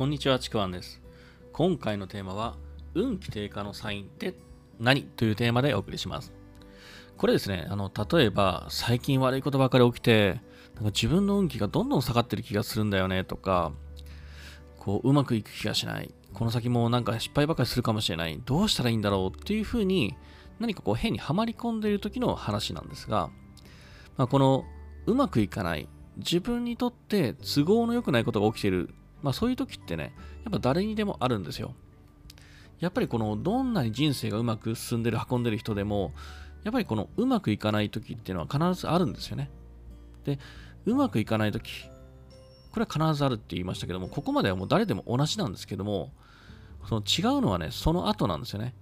こんにちは、ちくわんです。今回のテーマは、運気低下のサインって何というテーマでお送りします。これですね、あの、例えば、最近悪いことばかり起きて、なんか自分の運気がどんどん下がってる気がするんだよねとか、こう、うまくいく気がしない。この先もなんか失敗ばかりするかもしれない。どうしたらいいんだろうっていうふうに、何かこう変にはまり込んでいる時の話なんですが、まあ、このうまくいかない、自分にとって都合の良くないことが起きている、まあそういう時ってね、やっぱ誰にでもあるんですよ。やっぱりこのどんなに人生がうまく進んでる、運んでる人でも、やっぱりこのうまくいかない時っていうのは必ずあるんですよね。で、うまくいかない時、これは必ずあるって言いましたけども、ここまではもう誰でも同じなんですけども、その違うのはね、その後なんですよね。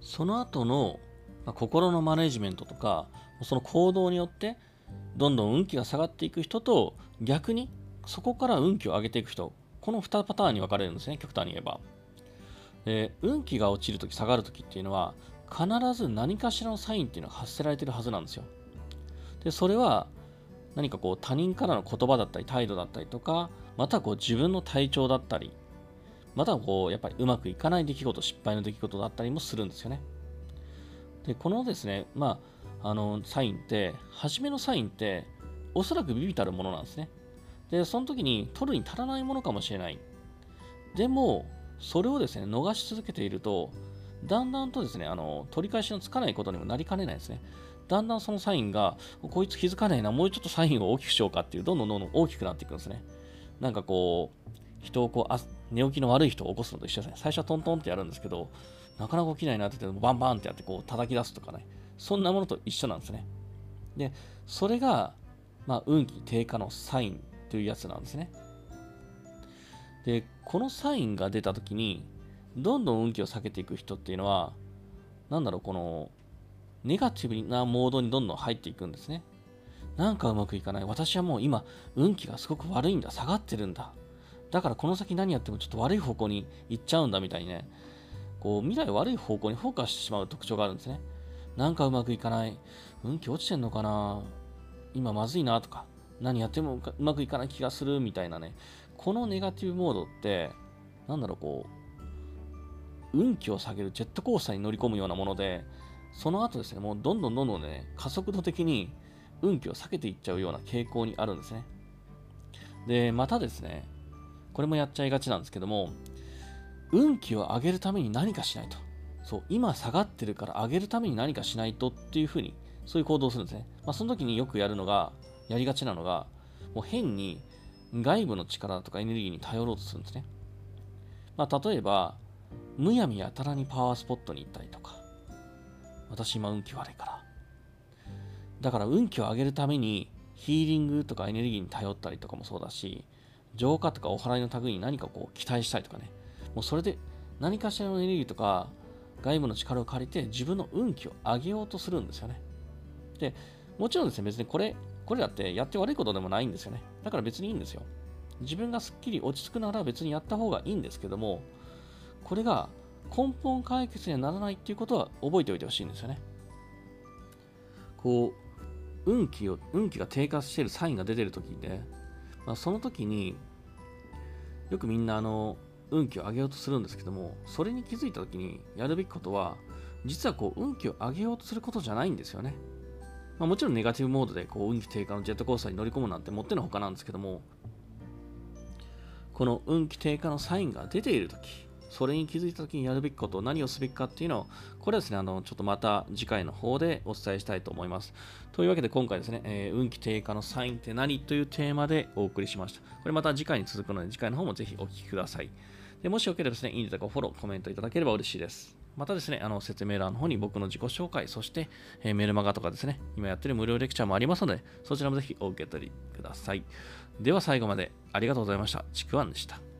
その後の、まあ、心のマネジメントとか、その行動によって、どんどん運気が下がっていく人と、逆にそこから運気を上げていく人、この2パターンに分かれるんですね、極端に言えば。で運気が落ちるとき、下がるときっていうのは、必ず何かしらのサインっていうのが発せられてるはずなんですよ。で、それは、何かこう他人からの言葉だったり態度だったりとか、またこう自分の体調だったり、またはこうやっぱりうまくいかない出来事、失敗の出来事だったりもするんですよね。で、このですね、まあ、あの、サインって、初めのサインって、おそらくビビたるものなんですね。で、その時に取るに足らないものかもしれない。でも、それをですね、逃し続けていると、だんだんとですね、あの、取り返しのつかないことにもなりかねないですね。だんだんそのサインが、こいつ気づかないな、もうちょっとサインを大きくしようかっていう、どんどんどんどん大きくなっていくんですね。なんかこう、人をこうあ、寝起きの悪い人を起こすのと一緒ですね。最初はトントンってやるんですけど、なかなか起きないなって言って、バンバンってやってこう叩き出すとかね。そんなものと一緒なんですね。で、それが、まあ、運気低下のサインというやつなんですね。で、このサインが出たときに、どんどん運気を下げていく人っていうのは、なんだろう、この、ネガティブなモードにどんどん入っていくんですね。なんかうまくいかない。私はもう今、運気がすごく悪いんだ。下がってるんだ。だからこの先何やってもちょっと悪い方向に行っちゃうんだみたいにね、こう未来悪い方向にフォーカスしてしまう特徴があるんですね。なんかうまくいかない。運気落ちてんのかな今まずいなとか、何やってもうまくいかない気がするみたいなね。このネガティブモードって、なんだろう、こう、運気を下げるジェットコースターに乗り込むようなもので、その後ですね、もうどんどんどんどんね、加速度的に運気を避けていっちゃうような傾向にあるんですね。で、またですね、これもやっちゃいがちなんですけども、運気を上げるために何かしないと。そう、今下がってるから上げるために何かしないとっていうふうに、そういう行動をするんですね。まあ、その時によくやるのが、やりがちなのが、もう変に外部の力とかエネルギーに頼ろうとするんですね。まあ、例えば、むやみやたらにパワースポットに行ったりとか、私今運気悪いから。だから運気を上げるためにヒーリングとかエネルギーに頼ったりとかもそうだし、浄化とかお祓いの類に何かこう期待したいとかね。もうそれで何かしらのエネルギーとか外部の力を借りて自分の運気を上げようとするんですよね。で、もちろんですね、別にこれ、これだってやって悪いことでもないんですよね。だから別にいいんですよ。自分がすっきり落ち着くなら別にやった方がいいんですけども、これが根本解決にはならないっていうことは覚えておいてほしいんですよね。こう、運気を、運気が低下しているサインが出てる時で、まあ、その時によくみんなあの運気を上げようとするんですけどもそれに気づいた時にやるべきことは実はこう運気を上げようとすることじゃないんですよね、まあ、もちろんネガティブモードでこう運気低下のジェットコースターに乗り込むなんてもってのほかなんですけどもこの運気低下のサインが出ている時それに気づいた時にやるべきこと何をすべきかっていうのをこれはですねあのちょっとまた次回の方でお伝えしたいと思います。というわけで今回ですね、えー、運気低下のサインって何というテーマでお送りしました。これまた次回に続くので次回の方もぜひお聞きください。でもしよければですねいいねとかフォローコメントいただければ嬉しいです。またですね、あの説明欄の方に僕の自己紹介、そして、えー、メルマガとかですね、今やってる無料レクチャーもありますので、そちらもぜひお受け取りください。では最後までありがとうございました。ちくわんでした。